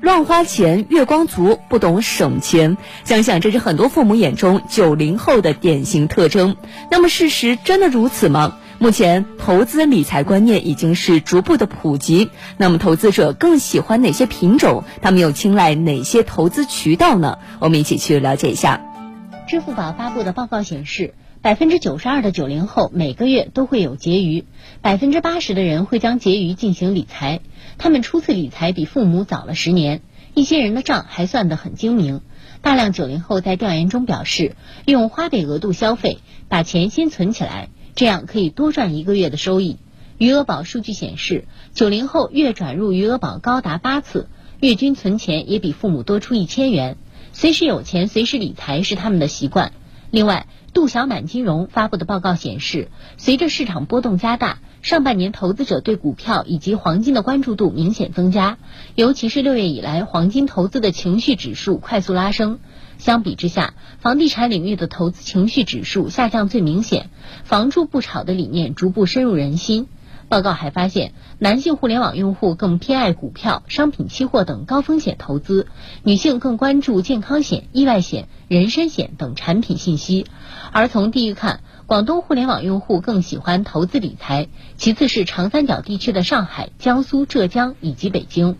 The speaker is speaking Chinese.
乱花钱、月光族、不懂省钱，想想这是很多父母眼中九零后的典型特征。那么，事实真的如此吗？目前，投资理财观念已经是逐步的普及。那么，投资者更喜欢哪些品种？他们又青睐哪些投资渠道呢？我们一起去了解一下。支付宝发布的报告显示，百分之九十二的九零后每个月都会有结余，百分之八十的人会将结余进行理财。他们初次理财比父母早了十年，一些人的账还算得很精明。大量九零后在调研中表示，用花呗额度消费，把钱先存起来。这样可以多赚一个月的收益。余额宝数据显示，九零后月转入余额宝高达八次，月均存钱也比父母多出一千元。随时有钱，随时理财是他们的习惯。另外，杜小满金融发布的报告显示，随着市场波动加大，上半年投资者对股票以及黄金的关注度明显增加，尤其是六月以来，黄金投资的情绪指数快速拉升。相比之下，房地产领域的投资情绪指数下降最明显，房住不炒的理念逐步深入人心。报告还发现，男性互联网用户更偏爱股票、商品期货等高风险投资，女性更关注健康险、意外险、人身险等产品信息。而从地域看，广东互联网用户更喜欢投资理财，其次是长三角地区的上海、江苏、浙江以及北京。